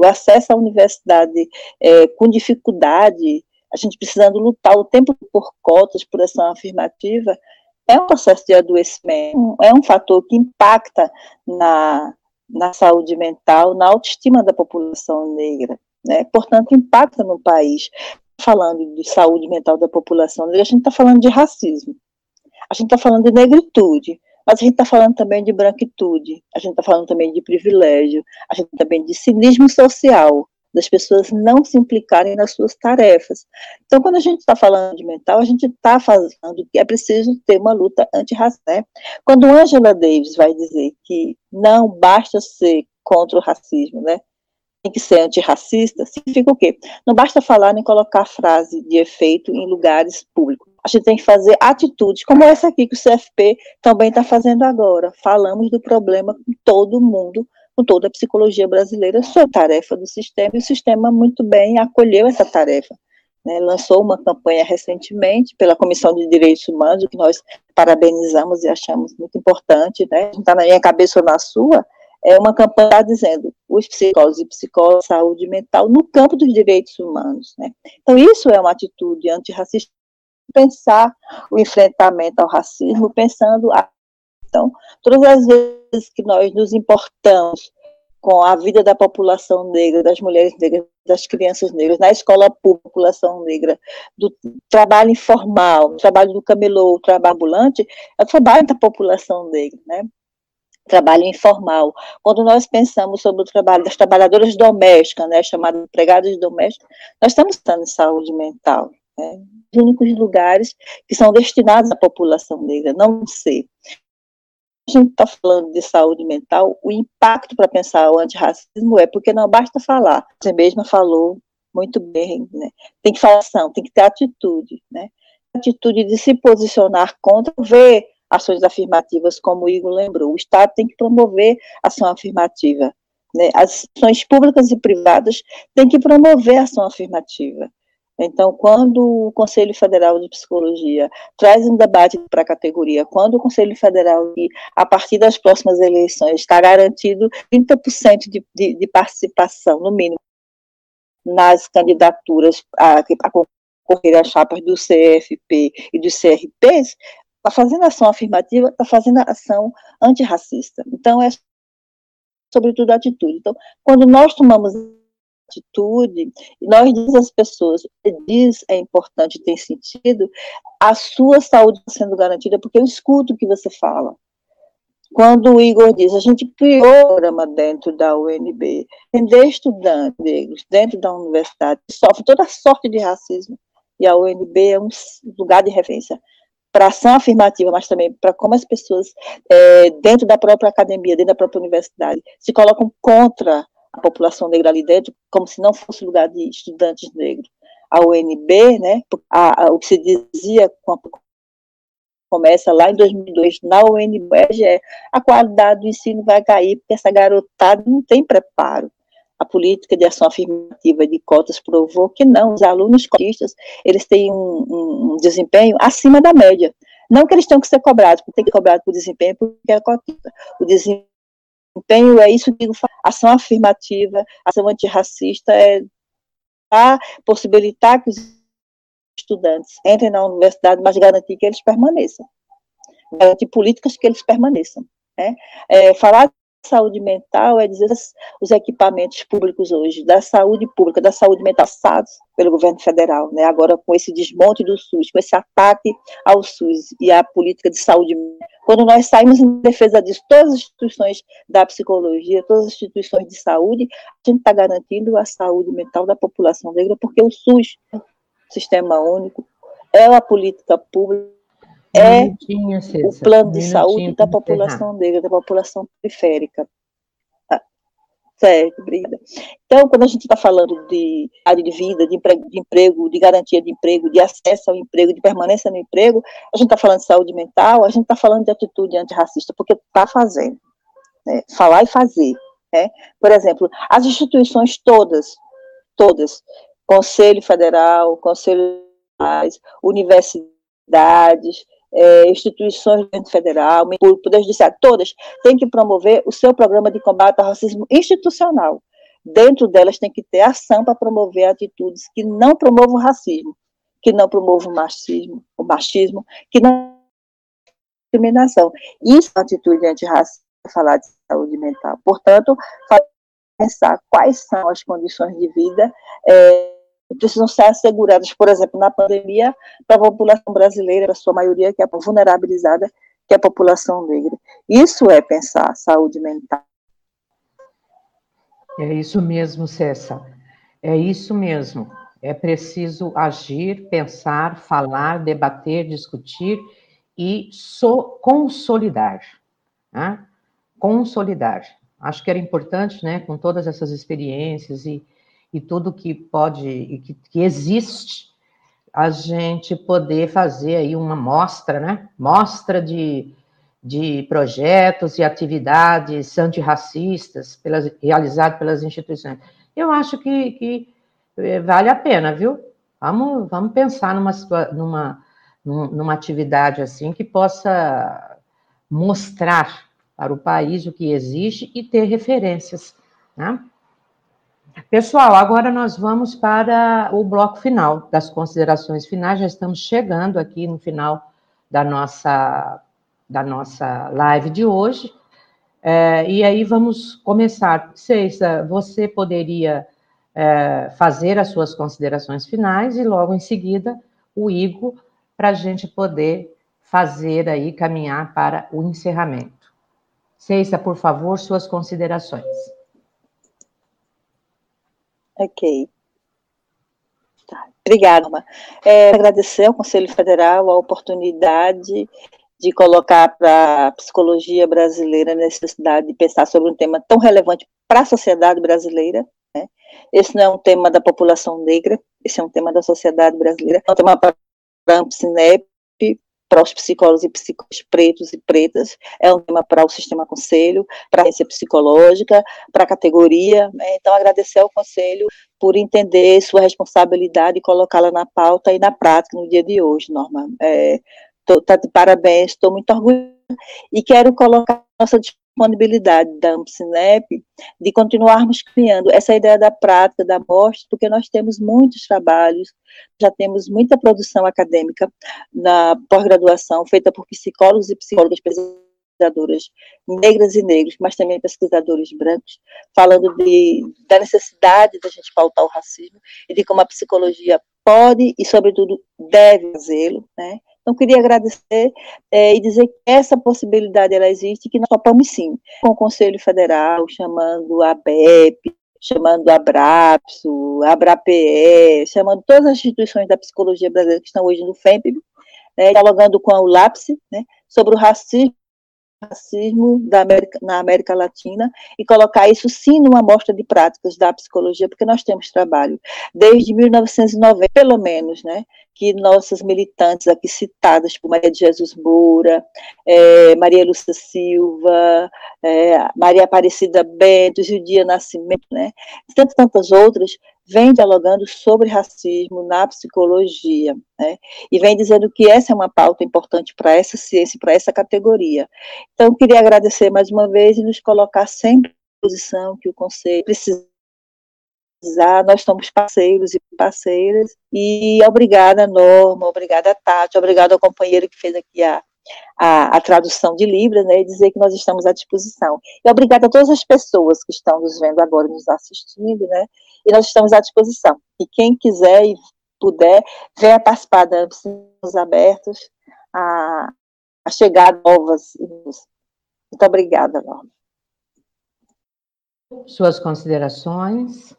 o acesso à universidade é, com dificuldade, a gente precisando lutar o tempo por cotas, por ação afirmativa, é um processo de adoecimento, é um fator que impacta na, na saúde mental, na autoestima da população negra, né? Portanto, impacta no país. Falando de saúde mental da população negra, a gente está falando de racismo, a gente está falando de negritude, mas a gente está falando também de branquitude, a gente está falando também de privilégio, a gente também de cinismo social, das pessoas não se implicarem nas suas tarefas. Então, quando a gente está falando de mental, a gente está falando que é preciso ter uma luta antirracista. Né? Quando Angela Davis vai dizer que não basta ser contra o racismo, né? tem que ser antirracista, significa o quê? Não basta falar nem colocar frase de efeito em lugares públicos. A gente tem que fazer atitudes, como essa aqui que o CFP também está fazendo agora. Falamos do problema com todo mundo com toda a psicologia brasileira, sua tarefa do sistema, e o sistema muito bem acolheu essa tarefa. Né, lançou uma campanha recentemente pela Comissão de Direitos Humanos, que nós parabenizamos e achamos muito importante, né, está na minha cabeça ou na sua, é uma campanha dizendo os psicólogos e psicólogos saúde mental no campo dos direitos humanos. Né. Então, isso é uma atitude antirracista, pensar o enfrentamento ao racismo, pensando a Então, todas as vezes que nós nos importamos com a vida da população negra, das mulheres negras, das crianças negras, na escola pública, população negra, do trabalho informal, do trabalho do camelô, o trabalho ambulante, é o trabalho da população negra, né? Trabalho informal. Quando nós pensamos sobre o trabalho das trabalhadoras domésticas, né, chamadas empregadas domésticas, nós estamos pensando em saúde mental, né? Os únicos lugares que são destinados à população negra, não sei a gente está falando de saúde mental, o impacto para pensar o antirracismo é porque não basta falar. Você mesma falou muito bem, né? Tem que falar ação, tem que ter atitude, né? Atitude de se posicionar contra, ver ações afirmativas, como o Igor lembrou. O Estado tem que promover ação afirmativa. Né? As ações públicas e privadas têm que promover ação afirmativa. Então, quando o Conselho Federal de Psicologia traz um debate para a categoria, quando o Conselho Federal, a partir das próximas eleições, está garantido 30% de, de, de, participação, no mínimo, nas candidaturas a, a concorrer às chapas do CFP e dos CRPs, está fazendo ação afirmativa, está fazendo ação antirracista. Então, é sobretudo a atitude. Então, quando nós tomamos atitude, nós dizemos às pessoas, diz é importante, tem sentido, a sua saúde sendo garantida, porque eu escuto o que você fala. Quando o Igor diz, a gente criou um programa dentro da UNB, entender estudantes negros dentro da universidade, que sofrem toda sorte de racismo, e a UNB é um lugar de referência para ação afirmativa, mas também para como as pessoas, é, dentro da própria academia, dentro da própria universidade, se colocam contra a população negra ali dentro, como se não fosse lugar de estudantes negros. A UNB, né, a, a, o que se dizia começa lá em 2002 na UNB, é a qualidade do ensino vai cair porque essa garotada não tem preparo. A política de ação afirmativa de cotas provou que não, os alunos cotistas, eles têm um, um, desempenho acima da média. Não que eles tenham que ser cobrados, porque tem que ser cobrado por desempenho, porque é cotista. O desempenho Empenho é isso que digo, ação afirmativa, ação antirracista é possibilitar que os estudantes entrem na universidade, mas garantir que eles permaneçam. Garantir políticas que eles permaneçam. Né? É, falar saúde mental é dizer os equipamentos públicos hoje, da saúde pública, da saúde mental, passados pelo governo federal, né? agora com esse desmonte do SUS, com esse ataque ao SUS e à política de saúde. Quando nós saímos em defesa disso, todas as instituições da psicologia, todas as instituições de saúde, a gente está garantindo a saúde mental da população negra, porque o SUS, sistema único, é a política pública é o plano de saúde da população negra, da população periférica. Ah, certo, obrigada. Então, quando a gente está falando de área de vida, de emprego, de emprego, de garantia de emprego, de acesso ao emprego, de permanência no emprego, a gente está falando de saúde mental, a gente está falando de atitude antirracista, porque está fazendo. Né? Falar e fazer. Né? Por exemplo, as instituições todas, todas, Conselho Federal, Conselho universidades, é, instituições do governo federal, o Poder Judiciário, todas têm que promover o seu programa de combate ao racismo institucional. Dentro delas tem que ter ação para promover atitudes que não promovam o racismo, que não promovam o machismo, o machismo que não discriminação. Isso é uma atitude antirracista, falar de saúde mental. Portanto, pensar quais são as condições de vida é, precisam ser asseguradas, por exemplo, na pandemia, para a população brasileira, a sua maioria que é vulnerabilizada, que é a população negra. Isso é pensar saúde mental. É isso mesmo, Cessa. É isso mesmo. É preciso agir, pensar, falar, debater, discutir e so consolidar. Né? Consolidar. Acho que era importante, né, com todas essas experiências e, e tudo que pode e que, que existe, a gente poder fazer aí uma mostra, né? Mostra de, de projetos e atividades antirracistas pelas, realizadas pelas instituições. Eu acho que, que eh, vale a pena, viu? Vamos, vamos pensar numa, numa, numa atividade assim que possa mostrar para o país o que existe e ter referências, né? Pessoal, agora nós vamos para o bloco final das considerações finais. Já estamos chegando aqui no final da nossa da nossa live de hoje. É, e aí vamos começar. Ceisa, você poderia é, fazer as suas considerações finais e logo em seguida o Igor para a gente poder fazer aí, caminhar para o encerramento. Ceisa, por favor, suas considerações. Ok. Tá. Obrigada, Alma. É, agradecer ao Conselho Federal a oportunidade de colocar para a psicologia brasileira a necessidade de pensar sobre um tema tão relevante para a sociedade brasileira. Né? Esse não é um tema da população negra, esse é um tema da sociedade brasileira, é um tema para a Ampsinep, para os psicólogos e psicólogos pretos e pretas, é um tema para o sistema conselho, para a ciência psicológica, para a categoria. Né? Então, agradecer ao conselho por entender sua responsabilidade e colocá-la na pauta e na prática no dia de hoje, Norma. É, tô, tá de parabéns, estou muito orgulhosa e quero colocar nossa disponibilidade da AMPSINEP de continuarmos criando essa ideia da prática, da mostra, porque nós temos muitos trabalhos, já temos muita produção acadêmica na pós-graduação, feita por psicólogos e psicólogas pesquisadoras negras e negros, mas também pesquisadores brancos, falando de, da necessidade da gente pautar o racismo e de como a psicologia pode e, sobretudo, deve fazê-lo, né? Então, queria agradecer é, e dizer que essa possibilidade ela existe, que nós topamos sim, com o Conselho Federal, chamando a BEP, chamando a Brapso, a Abrape, chamando todas as instituições da psicologia brasileira que estão hoje no FEMP, né, dialogando com a ULAPSE, né, sobre o racismo racismo América, na América Latina e colocar isso sim numa mostra de práticas da psicologia, porque nós temos trabalho desde 1990, pelo menos, né, que nossas militantes aqui citadas, por Maria de Jesus Moura, é, Maria Lúcia Silva, é, Maria Aparecida Bento, Judia Nascimento, né, tantas, tantas outras, vem dialogando sobre racismo na psicologia, né? E vem dizendo que essa é uma pauta importante para essa ciência, para essa categoria. Então, queria agradecer mais uma vez e nos colocar sempre à posição que o Conselho precisa nós somos parceiros e parceiras, e obrigada, Norma, obrigada, Tati, obrigada ao companheiro que fez aqui a, a, a, tradução de Libras, né, e dizer que nós estamos à disposição. E obrigada a todas as pessoas que estão nos vendo agora, nos assistindo, né, e nós estamos à disposição. E quem quiser e puder, venha participar da Estamos abertos a, a chegar novas. Muito obrigada, Norma. Suas considerações?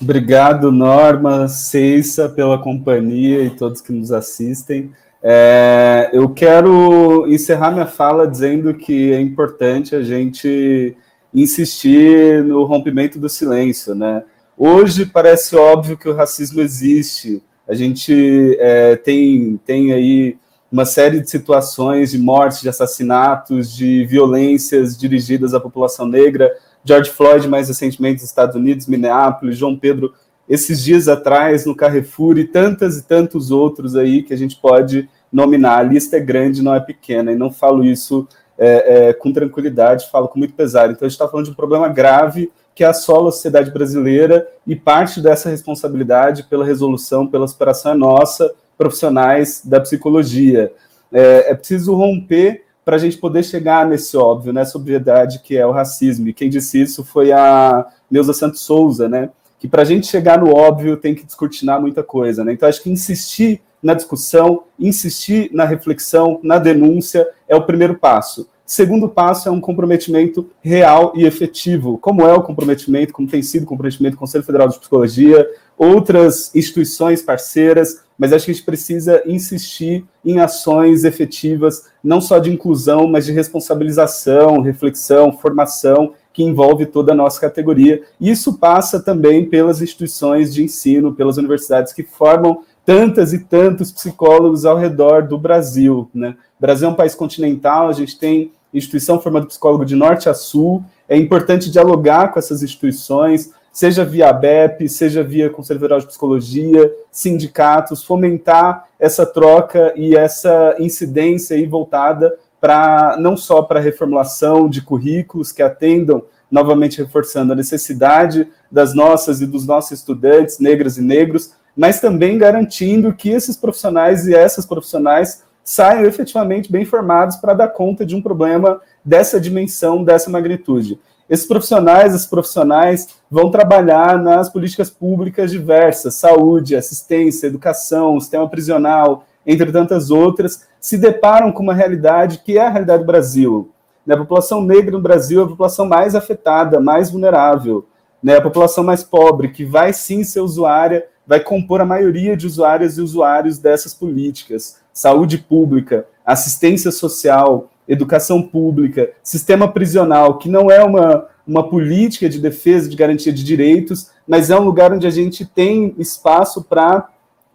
Obrigado, Norma, Ceissa, pela companhia e todos que nos assistem. É, eu quero encerrar minha fala dizendo que é importante a gente insistir no rompimento do silêncio, né? Hoje parece óbvio que o racismo existe. A gente é, tem, tem aí uma série de situações de mortes, de assassinatos, de violências dirigidas à população negra. George Floyd, mais recentemente, nos Estados Unidos, Minneapolis, João Pedro, esses dias atrás, no Carrefour, e tantas e tantos outros aí que a gente pode nominar. A lista é grande, não é pequena, e não falo isso é, é, com tranquilidade, falo com muito pesar. Então, a gente está falando de um problema grave que assola a sociedade brasileira e parte dessa responsabilidade pela resolução, pela superação é nossa, profissionais da psicologia. É, é preciso romper para a gente poder chegar nesse óbvio, nessa obviedade que é o racismo. E quem disse isso foi a Neuza Santos Souza, né? Que para a gente chegar no óbvio tem que descortinar muita coisa, né? Então acho que insistir na discussão, insistir na reflexão, na denúncia, é o primeiro passo. Segundo passo é um comprometimento real e efetivo, como é o comprometimento, como tem sido o comprometimento do Conselho Federal de Psicologia, outras instituições parceiras, mas acho que a gente precisa insistir em ações efetivas, não só de inclusão, mas de responsabilização, reflexão, formação, que envolve toda a nossa categoria. Isso passa também pelas instituições de ensino, pelas universidades que formam tantas e tantos psicólogos ao redor do Brasil. Né? O Brasil é um país continental, a gente tem instituição formando psicólogo de norte a sul, é importante dialogar com essas instituições, seja via BEP, seja via Conselho Federal de Psicologia, sindicatos, fomentar essa troca e essa incidência aí voltada para não só para a reformulação de currículos que atendam, novamente reforçando a necessidade das nossas e dos nossos estudantes, negras e negros, mas também garantindo que esses profissionais e essas profissionais saiam efetivamente bem formados para dar conta de um problema dessa dimensão, dessa magnitude. Esses profissionais, esses profissionais vão trabalhar nas políticas públicas diversas, saúde, assistência, educação, sistema prisional, entre tantas outras, se deparam com uma realidade que é a realidade do Brasil. Né? A população negra no Brasil é a população mais afetada, mais vulnerável, né? a população mais pobre, que vai sim ser usuária, vai compor a maioria de usuárias e usuários dessas políticas. Saúde pública, assistência social, educação pública, sistema prisional, que não é uma, uma política de defesa, de garantia de direitos, mas é um lugar onde a gente tem espaço para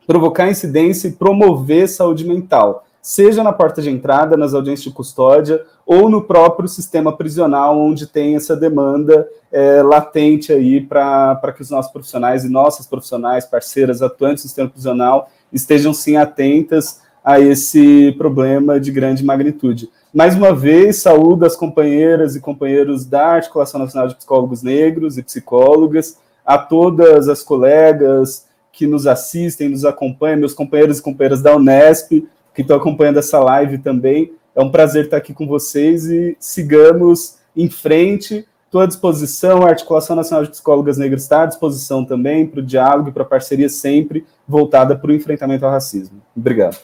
provocar incidência e promover saúde mental, seja na porta de entrada, nas audiências de custódia, ou no próprio sistema prisional, onde tem essa demanda é, latente aí para que os nossos profissionais e nossas profissionais, parceiras atuantes no sistema prisional, estejam sim atentas a esse problema de grande magnitude. Mais uma vez, saúdo as companheiras e companheiros da Articulação Nacional de Psicólogos Negros e Psicólogas, a todas as colegas que nos assistem, nos acompanham, meus companheiros e companheiras da Unesp, que estão acompanhando essa live também. É um prazer estar aqui com vocês e sigamos em frente. Estou à disposição, a Articulação Nacional de Psicólogas Negras está à disposição também para o diálogo e para a parceria sempre voltada para o enfrentamento ao racismo. Obrigado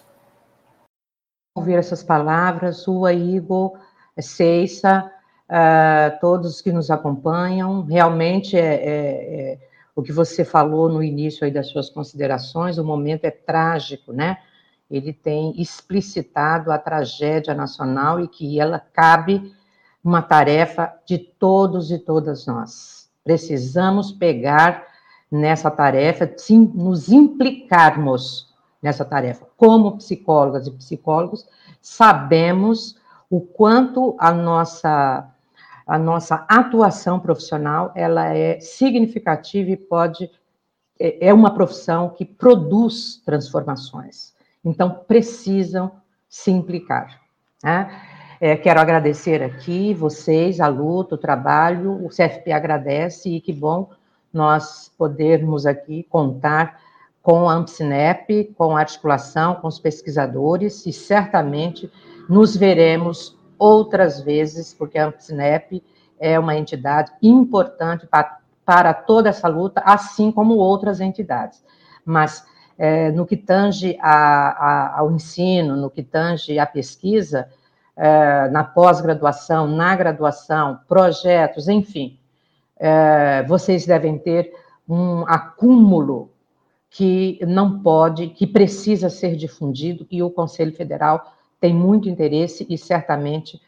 ouvir essas palavras, sua, Igor, Ceissa, uh, todos que nos acompanham. Realmente é, é, é, o que você falou no início aí das suas considerações, o momento é trágico, né? Ele tem explicitado a tragédia nacional e que ela cabe uma tarefa de todos e todas nós. Precisamos pegar nessa tarefa, sim, nos implicarmos nessa tarefa. Como psicólogas e psicólogos, sabemos o quanto a nossa a nossa atuação profissional ela é significativa e pode é, é uma profissão que produz transformações. Então precisam se implicar. Né? É, quero agradecer aqui vocês, a luta, o trabalho, o CFP agradece e que bom nós podermos aqui contar com a AmpSinep, com a articulação, com os pesquisadores, e certamente nos veremos outras vezes, porque a AmpSinep é uma entidade importante para, para toda essa luta, assim como outras entidades. Mas é, no que tange a, a, ao ensino, no que tange à pesquisa, é, na pós-graduação, na graduação, projetos, enfim, é, vocês devem ter um acúmulo que não pode, que precisa ser difundido, e o Conselho Federal tem muito interesse e certamente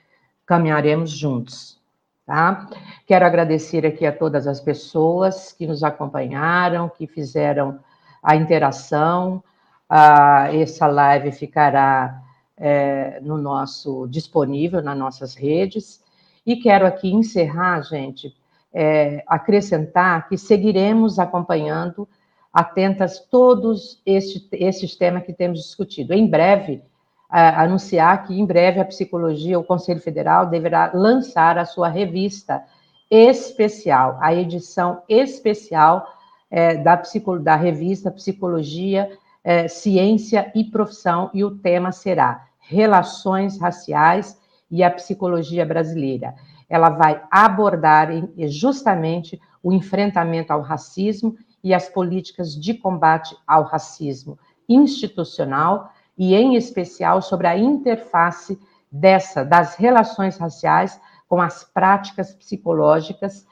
caminharemos juntos. Tá? Quero agradecer aqui a todas as pessoas que nos acompanharam, que fizeram a interação. Ah, essa live ficará é, no nosso disponível nas nossas redes. E quero aqui encerrar, gente, é, acrescentar que seguiremos acompanhando atentas todos este, esses temas que temos discutido. Em breve, anunciar que em breve a psicologia, o Conselho Federal deverá lançar a sua revista especial, a edição especial é, da, da, revista Psicologia, é, Ciência e Profissão, e o tema será Relações Raciais e a Psicologia Brasileira. Ela vai abordar justamente o enfrentamento ao racismo e as políticas de combate ao racismo institucional e, em especial, sobre a interface dessa das relações raciais com as práticas psicológicas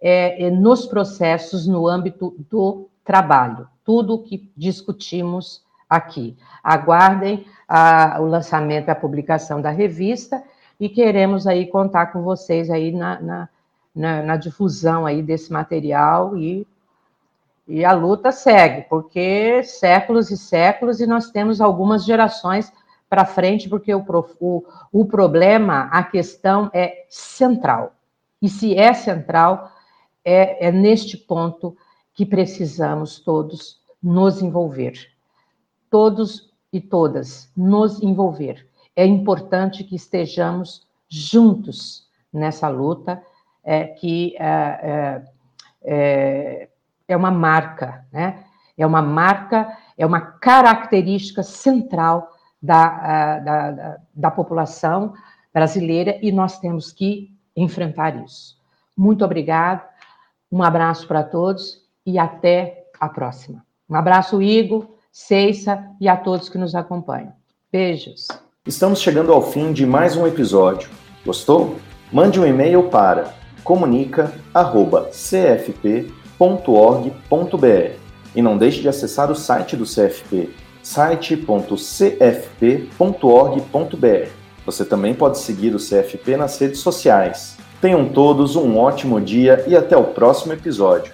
é, nos processos no âmbito do trabalho. Tudo o que discutimos aqui. Aguardem a, o lançamento e a publicação da revista e queremos aí contar com vocês aí na, na, na, na difusão aí desse material e e a luta segue, porque séculos e séculos, e nós temos algumas gerações para frente, porque o, o, o problema, a questão é central. E se é central, é, é neste ponto que precisamos todos nos envolver. Todos e todas nos envolver. É importante que estejamos juntos nessa luta, é, que é, é, é é uma marca, né? É uma marca, é uma característica central da, da, da população brasileira e nós temos que enfrentar isso. Muito obrigado, um abraço para todos e até a próxima. Um abraço, Igor, Ceissa e a todos que nos acompanham. Beijos. Estamos chegando ao fim de mais um episódio. Gostou? Mande um e-mail para comunica@cfp.org.br e não deixe de acessar o site do CFP, site.cfp.org.br. Você também pode seguir o CFP nas redes sociais. Tenham todos um ótimo dia e até o próximo episódio.